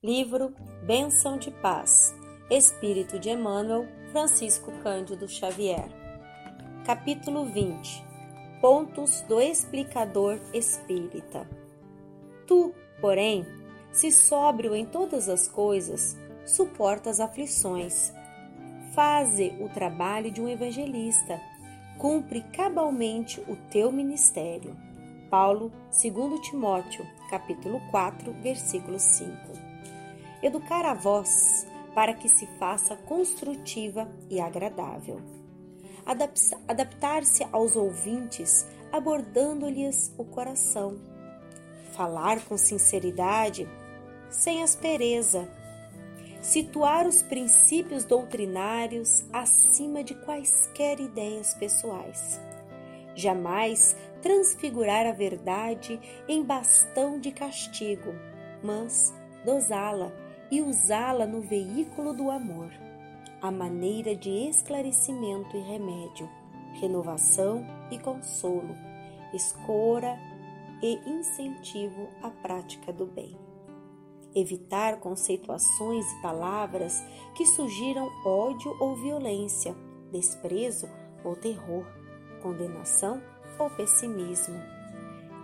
Livro Bênção de Paz, Espírito de Emmanuel, Francisco Cândido Xavier. Capítulo 20 Pontos do Explicador Espírita. Tu, porém, se sóbrio em todas as coisas, suporta as aflições. Faze o trabalho de um evangelista, cumpre cabalmente o teu ministério. Paulo, 2 Timóteo, capítulo 4, versículo 5. Educar a voz para que se faça construtiva e agradável. Adaptar-se aos ouvintes, abordando-lhes o coração. Falar com sinceridade, sem aspereza. Situar os princípios doutrinários acima de quaisquer ideias pessoais. Jamais transfigurar a verdade em bastão de castigo, mas dosá-la e usá-la no veículo do amor, a maneira de esclarecimento e remédio, renovação e consolo, escora e incentivo à prática do bem. Evitar conceituações e palavras que sugiram ódio ou violência, desprezo ou terror, condenação ou pessimismo.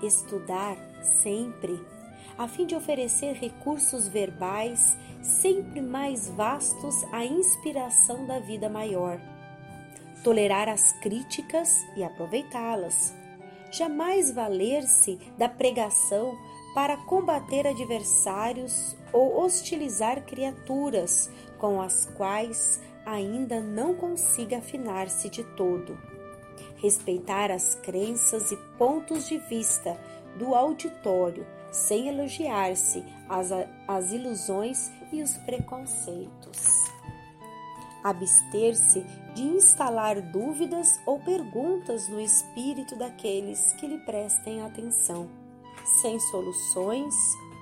Estudar sempre, a fim de oferecer recursos verbais sempre mais vastos à inspiração da vida maior. Tolerar as críticas e aproveitá-las. Jamais valer-se da pregação para combater adversários ou hostilizar criaturas com as quais ainda não consiga afinar-se de todo respeitar as crenças e pontos de vista do auditório, sem elogiar-se as, as ilusões e os preconceitos. Abster-se de instalar dúvidas ou perguntas no espírito daqueles que lhe prestem atenção, sem soluções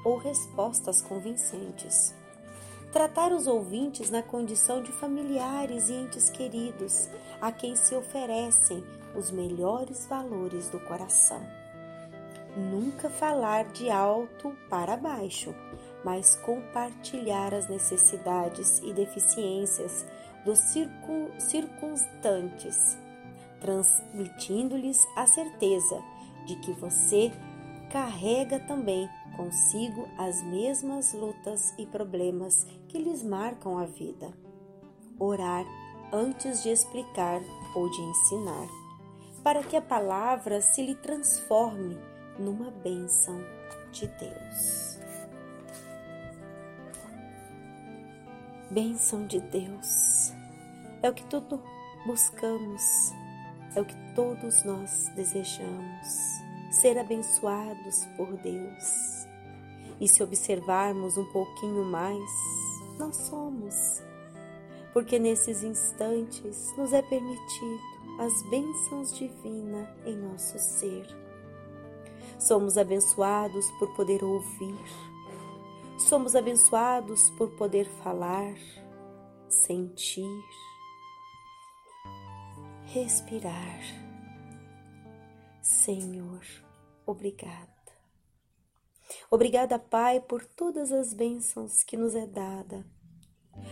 ou respostas convincentes. Tratar os ouvintes na condição de familiares e entes queridos, a quem se oferecem os melhores valores do coração. Nunca falar de alto para baixo, mas compartilhar as necessidades e deficiências dos circunstantes, transmitindo-lhes a certeza de que você carrega também consigo as mesmas lutas e problemas que lhes marcam a vida. Orar antes de explicar ou de ensinar para que a palavra se lhe transforme numa bênção de Deus. Bênção de Deus é o que tudo buscamos, é o que todos nós desejamos, ser abençoados por Deus. E se observarmos um pouquinho mais, nós somos, porque nesses instantes nos é permitido as bênçãos divinas em nosso ser. Somos abençoados por poder ouvir, somos abençoados por poder falar, sentir, respirar. Senhor, obrigada. Obrigada, Pai, por todas as bênçãos que nos é dada,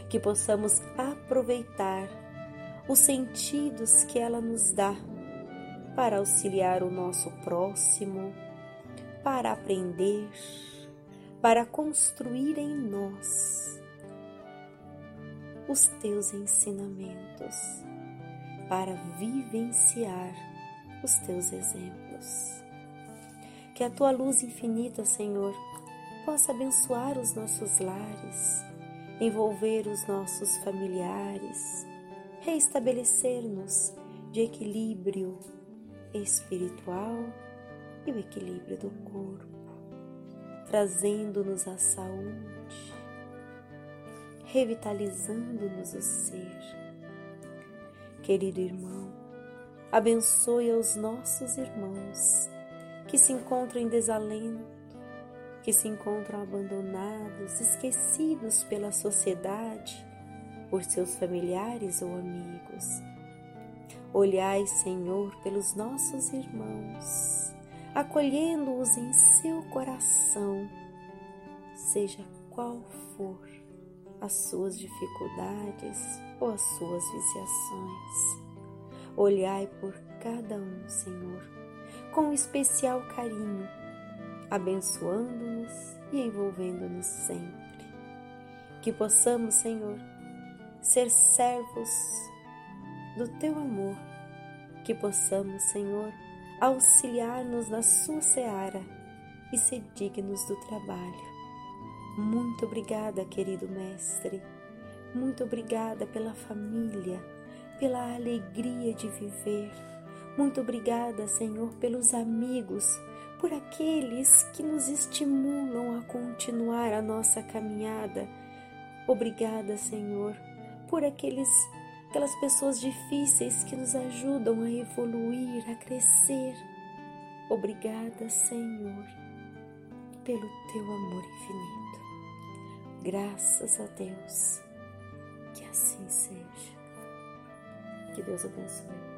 que possamos aproveitar os sentidos que ela nos dá para auxiliar o nosso próximo, para aprender, para construir em nós os teus ensinamentos, para vivenciar os teus exemplos. Que a tua luz infinita, Senhor, possa abençoar os nossos lares, envolver os nossos familiares, reestabelecer-nos de equilíbrio espiritual e o equilíbrio do corpo, trazendo-nos a saúde, revitalizando-nos o ser. Querido irmão, abençoe os nossos irmãos que se encontram em desalento, que se encontram abandonados, esquecidos pela sociedade por seus familiares ou amigos. Olhai, Senhor, pelos nossos irmãos, acolhendo-os em seu coração. Seja qual for as suas dificuldades ou as suas viciações. Olhai por cada um, Senhor, com especial carinho, abençoando-nos e envolvendo-nos sempre. Que possamos, Senhor, ser servos do teu amor, que possamos, Senhor, auxiliar-nos na sua seara e ser dignos do trabalho. Muito obrigada, querido Mestre. Muito obrigada pela família, pela alegria de viver. Muito obrigada, Senhor, pelos amigos, por aqueles que nos estimulam a continuar a nossa caminhada. Obrigada, Senhor, por aqueles aquelas pessoas difíceis que nos ajudam a evoluir, a crescer. Obrigada, Senhor, pelo teu amor infinito. Graças a Deus. Que assim seja. Que Deus abençoe.